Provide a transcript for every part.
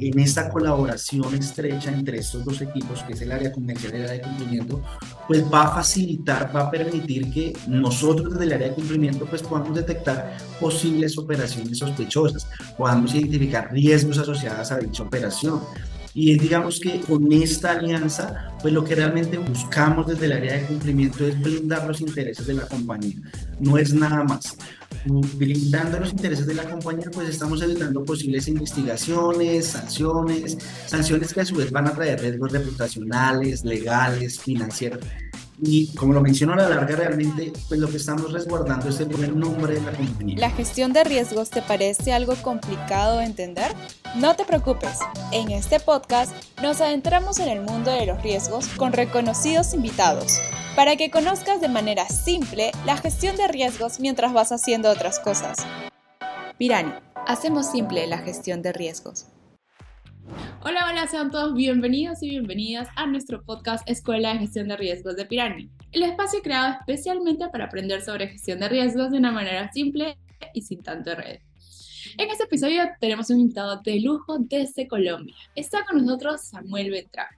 en esta colaboración estrecha entre estos dos equipos, que es el área comercial y el área de cumplimiento, pues va a facilitar, va a permitir que nosotros desde el área de cumplimiento pues podamos detectar posibles operaciones sospechosas, podamos identificar riesgos asociados a dicha operación. Y es, digamos que con esta alianza, pues lo que realmente buscamos desde el área de cumplimiento es blindar los intereses de la compañía, no es nada más blindando los intereses de la compañía, pues estamos evitando posibles investigaciones, sanciones, sanciones que a su vez van a traer riesgos reputacionales, legales, financieros. Y como lo menciono a la larga, realmente, pues lo que estamos resguardando es el buen nombre de la compañía. ¿La gestión de riesgos te parece algo complicado de entender? No te preocupes, en este podcast nos adentramos en el mundo de los riesgos con reconocidos invitados para que conozcas de manera simple la gestión de riesgos mientras vas haciendo otras cosas. Pirani, hacemos simple la gestión de riesgos. Hola, hola, sean todos bienvenidos y bienvenidas a nuestro podcast Escuela de Gestión de Riesgos de Pirani, el espacio creado especialmente para aprender sobre gestión de riesgos de una manera simple y sin tanto red. En este episodio tenemos un invitado de lujo desde Colombia. Está con nosotros Samuel Betra.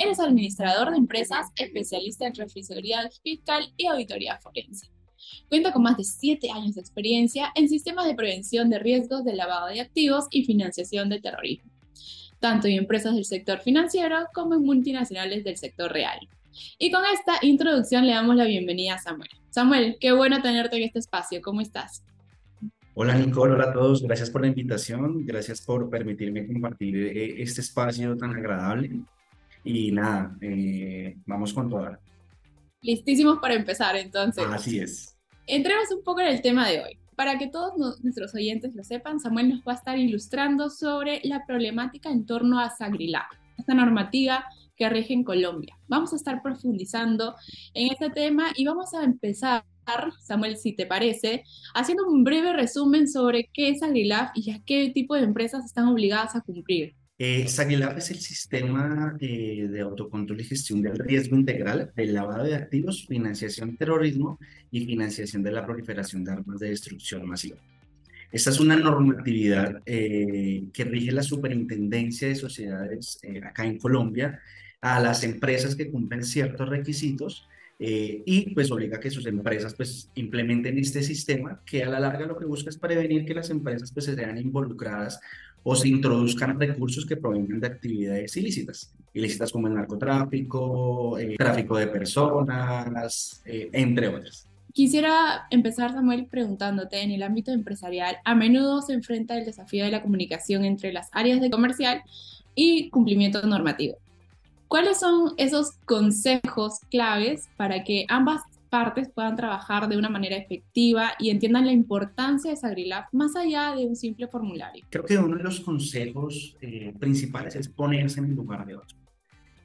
Él es administrador de empresas, especialista en revisoría fiscal y auditoría forense. Cuenta con más de siete años de experiencia en sistemas de prevención de riesgos de lavado de activos y financiación de terrorismo, tanto en empresas del sector financiero como en multinacionales del sector real. Y con esta introducción le damos la bienvenida a Samuel. Samuel, qué bueno tenerte en este espacio. ¿Cómo estás? Hola Nicole, hola a todos. Gracias por la invitación. Gracias por permitirme compartir eh, este espacio tan agradable y nada, eh, vamos con toda. Listísimos para empezar entonces. Así es. Entremos un poco en el tema de hoy. Para que todos nuestros oyentes lo sepan, Samuel nos va a estar ilustrando sobre la problemática en torno a Sagrilab, esta normativa que rige en Colombia. Vamos a estar profundizando en este tema y vamos a empezar, Samuel, si te parece, haciendo un breve resumen sobre qué es Sagrilab y a qué tipo de empresas están obligadas a cumplir. Eh, es el sistema eh, de autocontrol y gestión del riesgo integral del lavado de activos, financiación terrorismo y financiación de la proliferación de armas de destrucción masiva. Esta es una normatividad eh, que rige la superintendencia de sociedades eh, acá en Colombia a las empresas que cumplen ciertos requisitos y pues obliga a que sus empresas pues implementen este sistema que a la larga lo que busca es prevenir que las empresas pues se vean involucradas o se introduzcan recursos que provengan de actividades ilícitas, ilícitas como el narcotráfico, el eh, tráfico de personas, eh, entre otras. Quisiera empezar, Samuel, preguntándote, en el ámbito empresarial, a menudo se enfrenta el desafío de la comunicación entre las áreas de comercial y cumplimiento normativo. ¿Cuáles son esos consejos claves para que ambas partes puedan trabajar de una manera efectiva y entiendan la importancia de Sagrilab más allá de un simple formulario. Creo que uno de los consejos eh, principales es ponerse en el lugar de otro.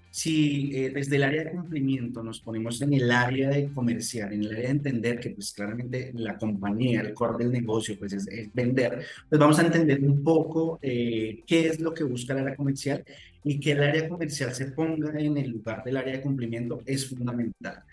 Si eh, desde el área de cumplimiento nos ponemos en el área de comercial, en el área de entender que pues claramente la compañía, el core del negocio pues es, vender, pues vamos a entender un poco eh, qué es lo que busca el área comercial y que el área comercial se ponga en el lugar del área de cumplimiento es fundamental.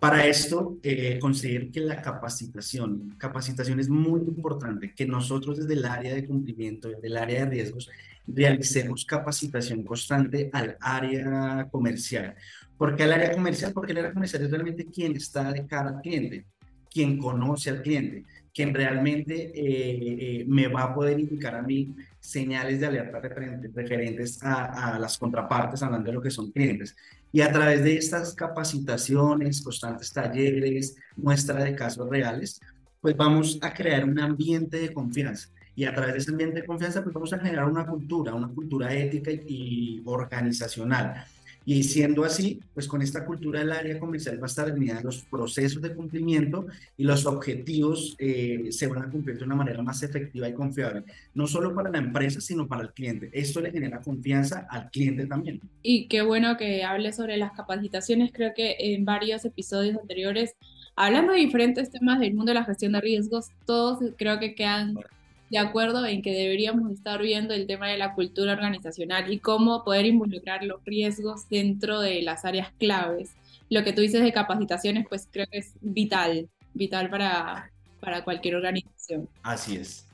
Para esto, eh, considero que la capacitación, capacitación es muy importante, que nosotros desde el área de cumplimiento, desde el área de riesgos, realicemos capacitación constante al área comercial. ¿Por qué al área comercial? Porque el área comercial es realmente quien está de cara al cliente, quien conoce al cliente, quien realmente eh, eh, me va a poder indicar a mí señales de alerta referentes a, a las contrapartes, hablando de lo que son clientes. Y a través de estas capacitaciones, constantes talleres, muestra de casos reales, pues vamos a crear un ambiente de confianza. Y a través de ese ambiente de confianza, pues vamos a generar una cultura, una cultura ética y organizacional y siendo así, pues con esta cultura del área comercial va a estar alineada los procesos de cumplimiento y los objetivos eh, se van a cumplir de una manera más efectiva y confiable, no solo para la empresa, sino para el cliente. Esto le genera confianza al cliente también. Y qué bueno que hable sobre las capacitaciones. Creo que en varios episodios anteriores, hablando de diferentes temas del mundo de la gestión de riesgos, todos creo que quedan de acuerdo en que deberíamos estar viendo el tema de la cultura organizacional y cómo poder involucrar los riesgos dentro de las áreas claves. Lo que tú dices de capacitaciones, pues creo que es vital, vital para, para cualquier organización. Así es.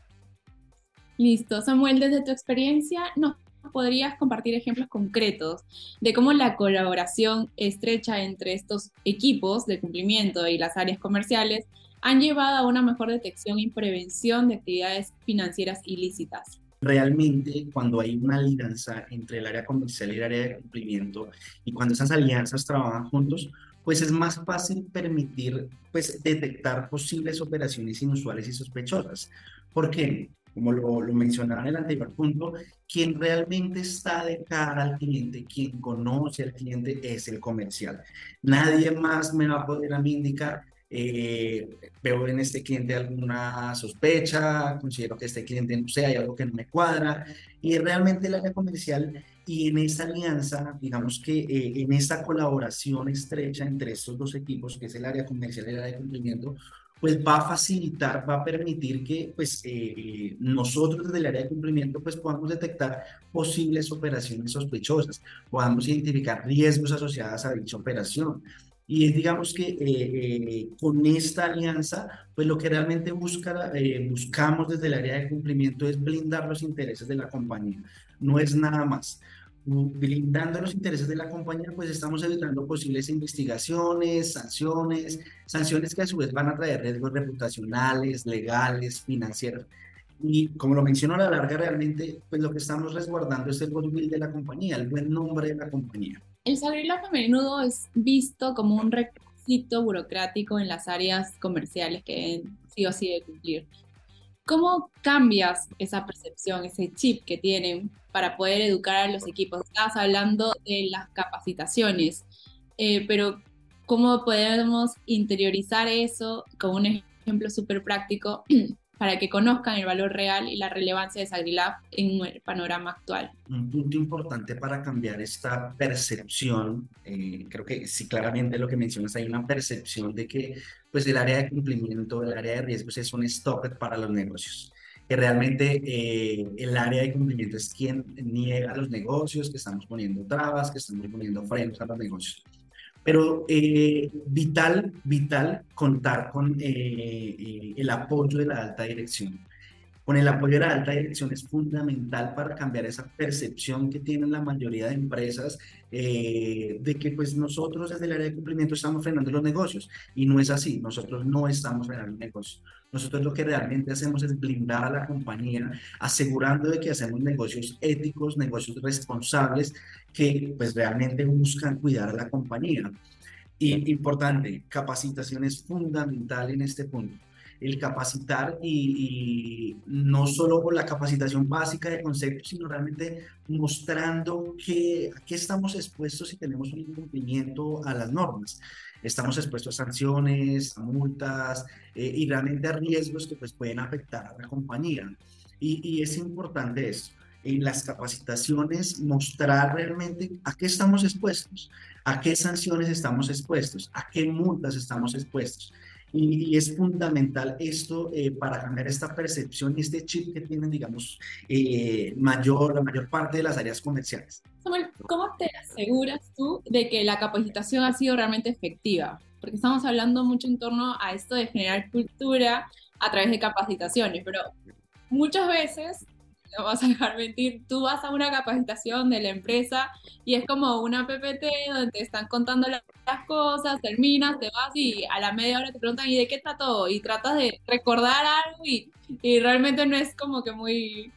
Listo, Samuel, desde tu experiencia, ¿nos podrías compartir ejemplos concretos de cómo la colaboración estrecha entre estos equipos de cumplimiento y las áreas comerciales han llevado a una mejor detección y prevención de actividades financieras ilícitas. Realmente, cuando hay una alianza entre el área comercial y el área de cumplimiento, y cuando esas alianzas trabajan juntos, pues es más fácil permitir pues, detectar posibles operaciones inusuales y sospechosas. ¿Por qué? Como lo, lo mencionaba en el anterior punto, quien realmente está de cara al cliente, quien conoce al cliente es el comercial. Nadie más me va a poder a mí indicar eh, veo en este cliente alguna sospecha, considero que este cliente, no sé, hay algo que no me cuadra, y realmente el área comercial y en esa alianza, digamos que eh, en esta colaboración estrecha entre estos dos equipos, que es el área comercial y el área de cumplimiento, pues va a facilitar, va a permitir que pues eh, nosotros desde el área de cumplimiento pues podamos detectar posibles operaciones sospechosas, podamos identificar riesgos asociados a dicha operación, y digamos que eh, eh, con esta alianza, pues lo que realmente busca, eh, buscamos desde el área de cumplimiento es blindar los intereses de la compañía, no es nada más. Blindando los intereses de la compañía, pues estamos evitando posibles investigaciones, sanciones, sanciones que a su vez van a traer riesgos reputacionales, legales, financieros. Y como lo menciono a la larga, realmente, pues lo que estamos resguardando es el goodwill de la compañía, el buen nombre de la compañía. El Sagrila a menudo es visto como un requisito burocrático en las áreas comerciales que sí o sí de cumplir. ¿Cómo cambias esa percepción, ese chip que tienen para poder educar a los equipos? Estabas hablando de las capacitaciones, eh, pero ¿cómo podemos interiorizar eso con un ejemplo súper práctico para que conozcan el valor real y la relevancia de Sagrilab en el panorama actual. Un punto importante para cambiar esta percepción, eh, creo que sí, claramente lo que mencionas, hay una percepción de que pues el área de cumplimiento, el área de riesgos es un stop para los negocios que realmente eh, el área de cumplimiento es quien niega los negocios, que estamos poniendo trabas, que estamos poniendo frenos a los negocios. Pero eh, vital, vital contar con eh, eh, el apoyo de la alta dirección. Con el apoyo de la alta dirección es fundamental para cambiar esa percepción que tienen la mayoría de empresas de que pues nosotros desde el área de cumplimiento estamos frenando los negocios y no es así, nosotros no estamos frenando negocios. Nosotros lo que realmente hacemos es blindar a la compañía, asegurando de que hacemos negocios éticos, negocios responsables, que pues realmente buscan cuidar a la compañía. Y importante, capacitación es fundamental en este punto. El capacitar y, no solo la capacitación básica de conceptos, sino realmente mostrando que, a qué estamos expuestos si tenemos un incumplimiento a las normas estamos expuestos a sanciones, a multas eh, y realmente a riesgos que pues, pueden afectar a la compañía. Y, y es importante eso, en las capacitaciones mostrar realmente a qué estamos expuestos, a qué sanciones estamos expuestos, a qué multas estamos expuestos. Y, es fundamental esto eh, para cambiar esta percepción y este chip que tienen, digamos, eh, mayor, la mayor parte de las áreas comerciales. Samuel, ¿cómo te aseguras tú de que la capacitación ha sido realmente efectiva? Porque estamos hablando mucho en torno a esto de generar cultura a través de capacitaciones, pero muchas veces no vas a dejar mentir, tú vas a una capacitación de la empresa y es como una PPT donde te están contando las cosas, terminas, te vas y a la media hora te preguntan, ¿y de qué trató? Y tratas de recordar algo y, y realmente no es como que muy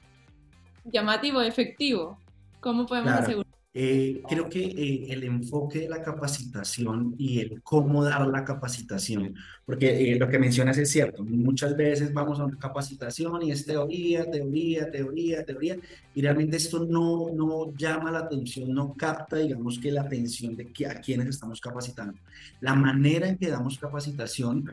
llamativo, efectivo. ¿Cómo podemos asegurar? Eh, creo que eh, el enfoque de la capacitación y el cómo dar la capacitación, porque eh, lo que mencionas es cierto, muchas veces vamos a una capacitación y es teoría, teoría, teoría, teoría, y realmente esto no, no llama la atención, no capta, digamos que la atención de que, a quienes estamos capacitando. La manera en que damos capacitación,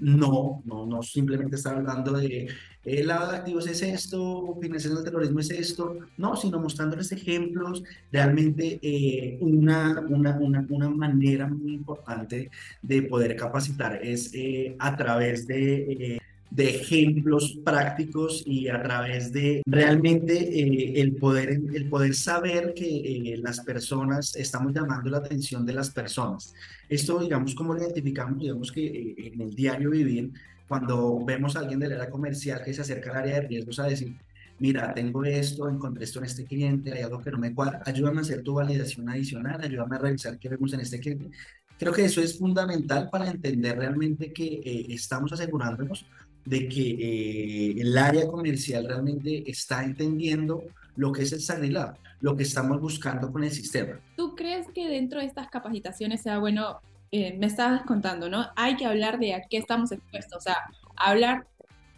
no, no, no simplemente está hablando de el lado de activos es esto, financiación del terrorismo es esto, no, sino mostrándoles ejemplos, realmente eh, una, una, una, una, manera muy importante de poder capacitar es eh, a través de... Eh, de ejemplos prácticos y a través de realmente el, poder, el poder saber que las personas, estamos llamando la atención de las personas. Esto, digamos, como lo identificamos, digamos que en el diario vivir, cuando vemos a alguien del área comercial que se acerca al área de riesgos a decir, mira, tengo esto, encontré esto en este cliente, hay algo que no me cuadra, ayúdame a hacer tu validación adicional, ayúdame a revisar qué vemos en este cliente. Creo que eso es fundamental para entender realmente que eh, estamos asegurándonos de que eh, el área comercial realmente está entendiendo lo que es el SagriLab, lo que estamos buscando con el sistema. ¿Tú crees que dentro de estas capacitaciones sea bueno, eh, me estabas contando, ¿no? Hay que hablar de a qué estamos expuestos, o sea, hablar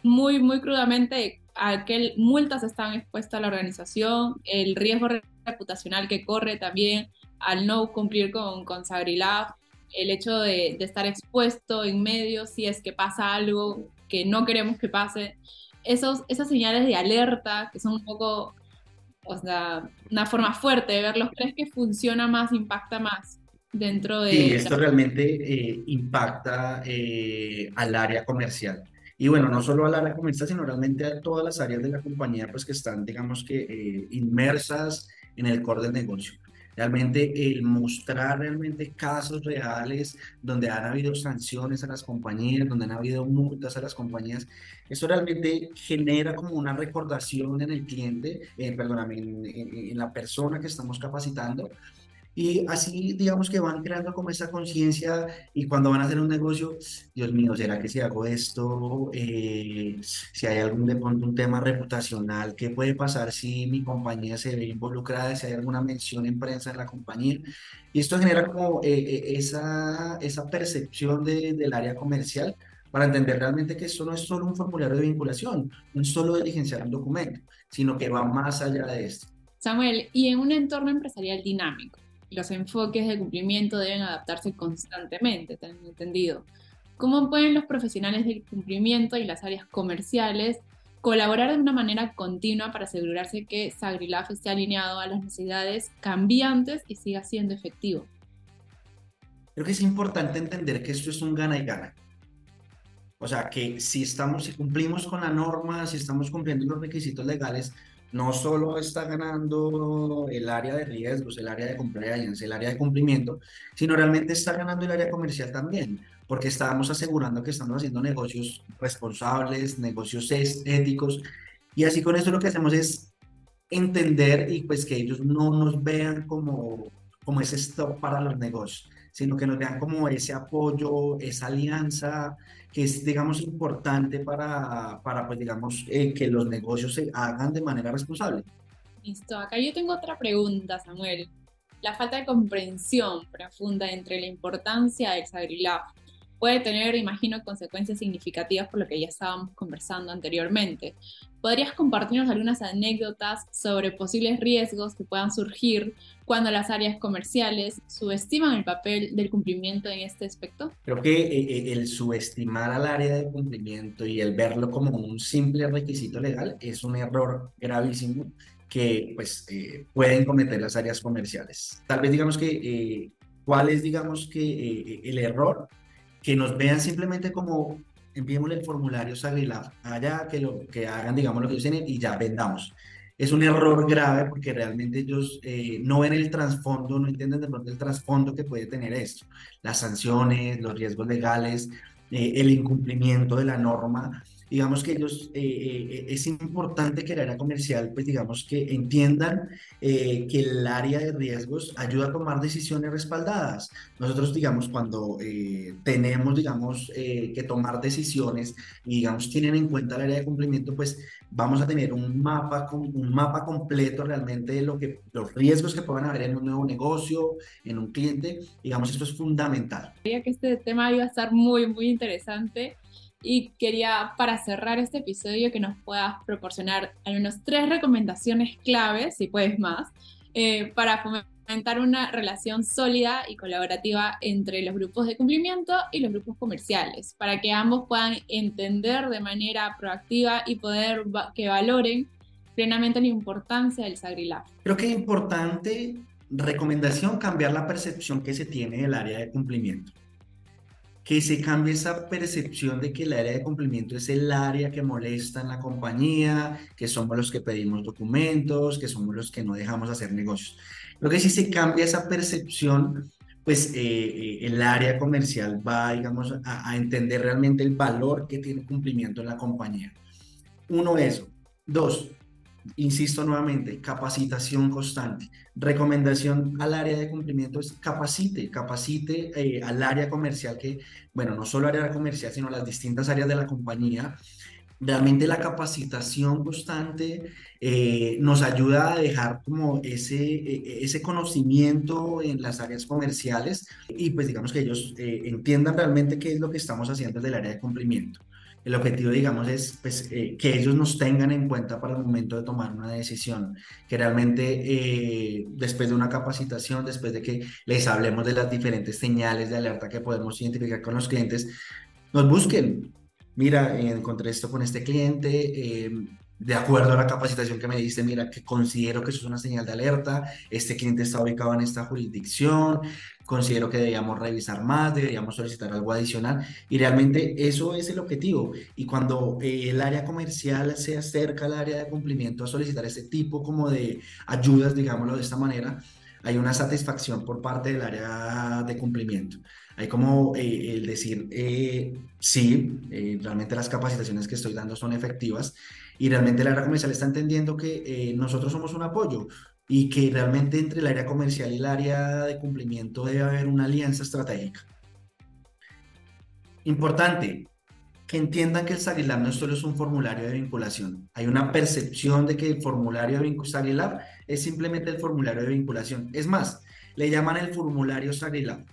muy, muy crudamente a qué multas están expuestas a la organización, el riesgo reputacional que corre también al no cumplir con, con Sagrilab, el hecho de, de, estar expuesto en medio si es que pasa algo que no queremos que pase. Esos, esas señales de alerta que son un poco, o sea, una forma fuerte de verlos, ¿crees que funciona más, impacta más dentro de... Sí, esto realmente eh, impacta eh, al área comercial. Y bueno, no solo al área comercial, sino realmente a todas las áreas de la compañía, pues que están, digamos que, eh, inmersas en el core del negocio. Realmente el mostrar realmente casos reales donde han habido sanciones a las compañías, donde han habido multas a las compañías, eso realmente genera como una recordación en el cliente, eh, perdóname, en la persona que estamos capacitando, y así, digamos que van creando como esa conciencia y cuando van a hacer un negocio, Dios mío, ¿será que si hago esto, eh, si hay algún de pronto un tema reputacional, qué puede pasar si mi compañía se ve involucrada, si hay alguna mención en prensa en la compañía? Y esto genera como eh, eh, esa, esa percepción de, del área comercial para entender realmente que esto no es solo un formulario de vinculación, no es solo diligenciar un documento, sino que va más allá de esto. Samuel, y en un entorno empresarial dinámico, los enfoques de cumplimiento deben adaptarse constantemente, entendido. ¿Cómo pueden los profesionales del cumplimiento y las áreas comerciales colaborar de una manera continua para asegurarse que Sagrilaf esté alineado a las necesidades cambiantes y siga siendo efectivo? Creo que es importante entender que esto es un gana y gana. O sea, que si estamos, si cumplimos con la norma, si estamos cumpliendo los requisitos legales, no solo está ganando el área de riesgos, el área de compliance, el área de cumplimiento, sino realmente está ganando el área comercial también, porque estamos asegurando que estamos haciendo negocios responsables, negocios éticos, y así con eso lo que hacemos es entender y pues que ellos no nos vean como, como ese stop para los negocios, sino que nos vean como ese apoyo, esa alianza, que es, digamos, importante para, para pues, digamos, eh, que los negocios se hagan de manera responsable. Listo, acá yo tengo otra pregunta, Samuel. La falta de comprensión profunda entre la importancia del Sagrilab puede tener, imagino, consecuencias significativas por lo que ya estábamos conversando anteriormente. ¿Podrías compartirnos algunas anécdotas sobre posibles riesgos que puedan surgir cuando las áreas comerciales subestiman el papel del cumplimiento en este aspecto? Creo que eh, eh, el subestimar al área de cumplimiento y el verlo como un simple requisito legal es un error gravísimo que pues eh, pueden cometer las áreas comerciales. Tal vez digamos que, ¿cuál es digamos que el error? Que nos vean simplemente como enviémosle el formulario Sagrilab allá, que, lo, que hagan, digamos, lo que dicen y ya vendamos. Es un error grave porque realmente ellos eh, no ven el trasfondo, no entienden de pronto el trasfondo que puede tener esto, las sanciones, los riesgos legales, eh, el incumplimiento de la norma digamos que ellos, eh, eh, es importante que el área comercial, pues digamos que entiendan eh, que el área de riesgos ayuda a tomar decisiones respaldadas. Nosotros, digamos, cuando tenemos, digamos, que tomar decisiones y, digamos, tienen en cuenta el área de cumplimiento, pues vamos a tener un mapa, un mapa completo realmente de lo que, los riesgos que puedan haber en un nuevo negocio, en un cliente. Digamos, esto es fundamental. Creía que este tema iba a estar muy, muy interesante y quería para cerrar este episodio que nos puedas proporcionar al menos tres recomendaciones claves, si puedes más, eh, para fomentar una relación sólida y colaborativa entre los grupos de cumplimiento y los grupos comerciales, para que ambos puedan entender de manera proactiva y poder que valoren plenamente la importancia del Sagrilab. Creo que es importante, recomendación, cambiar la percepción que se tiene del área de cumplimiento que se cambie esa percepción de que el área de cumplimiento es el área que molesta en la compañía, que somos los que pedimos documentos, que somos los que no dejamos hacer negocios. Lo que si se cambia esa percepción, pues eh, eh, el área comercial va, digamos, a, a, entender realmente el valor que tiene cumplimiento en la compañía. Uno, eso. Dos, insisto nuevamente, capacitación constante. Recomendación al área de cumplimiento es capacite, capacite eh, al área comercial que, bueno, no solo área comercial, sino las distintas áreas de la compañía. Realmente la capacitación constante eh, nos ayuda a dejar como ese, e, ese conocimiento en las áreas comerciales y pues digamos que ellos eh, entiendan realmente qué es lo que estamos haciendo desde el área de cumplimiento. El objetivo, digamos, es pues, eh, que ellos nos tengan en cuenta para el momento de tomar una decisión, que realmente eh, después de una capacitación, después de que les hablemos de las diferentes señales de alerta que podemos identificar con los clientes, nos busquen. Mira, encontré esto con este cliente, eh, de acuerdo a la capacitación que me diste, mira, que considero que eso es una señal de alerta, este cliente está ubicado en esta jurisdicción, considero que deberíamos revisar más, deberíamos solicitar algo adicional y realmente eso es el objetivo. Y cuando eh, el área comercial se acerca al área de cumplimiento a solicitar ese tipo como de ayudas, digámoslo de esta manera, hay una satisfacción por parte del área de cumplimiento. Hay como eh, el decir, eh, sí, realmente las capacitaciones que estoy dando son efectivas y realmente el área comercial está entendiendo que nosotros somos un apoyo, y que realmente entre el área comercial y el área de cumplimiento debe haber una alianza estratégica. Importante, que entiendan que el SAGILAB no solo es un formulario de vinculación. Hay una percepción de que el formulario de SAGILAB es simplemente el formulario de vinculación. Es más, le llaman el formulario SAGILAB.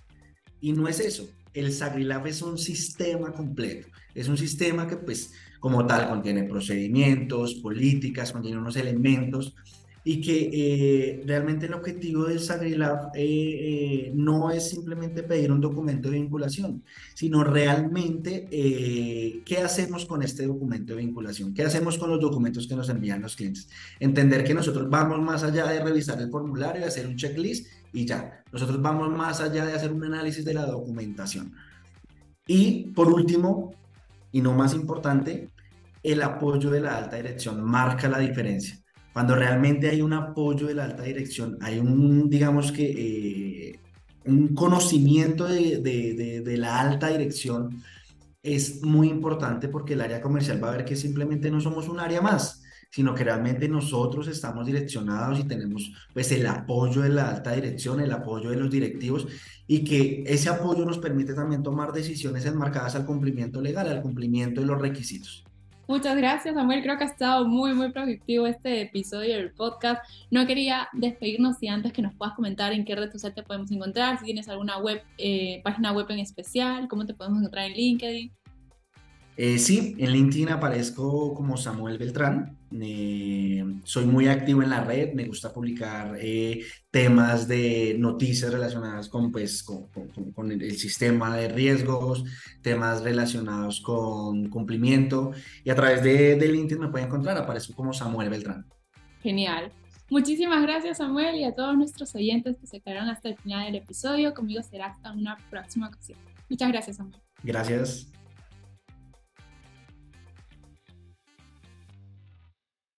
Y no es eso. El SAGILAB es un sistema completo. Es un sistema que, pues, como tal, contiene procedimientos, políticas, contiene unos elementos y que eh, realmente el objetivo del SagriLab eh, eh, no es simplemente pedir un documento de vinculación, sino realmente qué hacemos con este documento de vinculación, qué hacemos con los documentos que nos envían los clientes. Entender que nosotros vamos más allá de revisar el formulario, de hacer un checklist y ya. Nosotros vamos más allá de hacer un análisis de la documentación. Y por último, y no más importante, el apoyo de la alta dirección marca la diferencia cuando realmente hay un apoyo de la alta dirección, hay un, digamos que, eh, un conocimiento de, de, de, la alta dirección, es muy importante porque el área comercial va a ver que simplemente no somos un área más, sino que realmente nosotros estamos direccionados y tenemos pues el apoyo de la alta dirección, el apoyo de los directivos y que ese apoyo nos permite también tomar decisiones enmarcadas al cumplimiento legal, al cumplimiento de los requisitos. Muchas gracias, Samuel. Creo que ha estado muy, muy productivo este episodio del podcast. No quería despedirnos si antes que nos puedas comentar en qué red social te podemos encontrar, si tienes alguna web, eh, página web en especial, cómo te podemos encontrar en LinkedIn. Eh, sí, en LinkedIn aparezco como Samuel Beltrán. Eh, soy muy activo en la red, me gusta publicar eh, temas de noticias relacionadas con, pues, con, con, el sistema de riesgos, temas relacionados con cumplimiento y a través de, de LinkedIn me pueden encontrar, aparezco como Samuel Beltrán. Genial. Muchísimas gracias Samuel y a todos nuestros oyentes que se quedaron hasta el final del episodio. Conmigo será hasta una próxima ocasión. Muchas gracias Samuel. Gracias.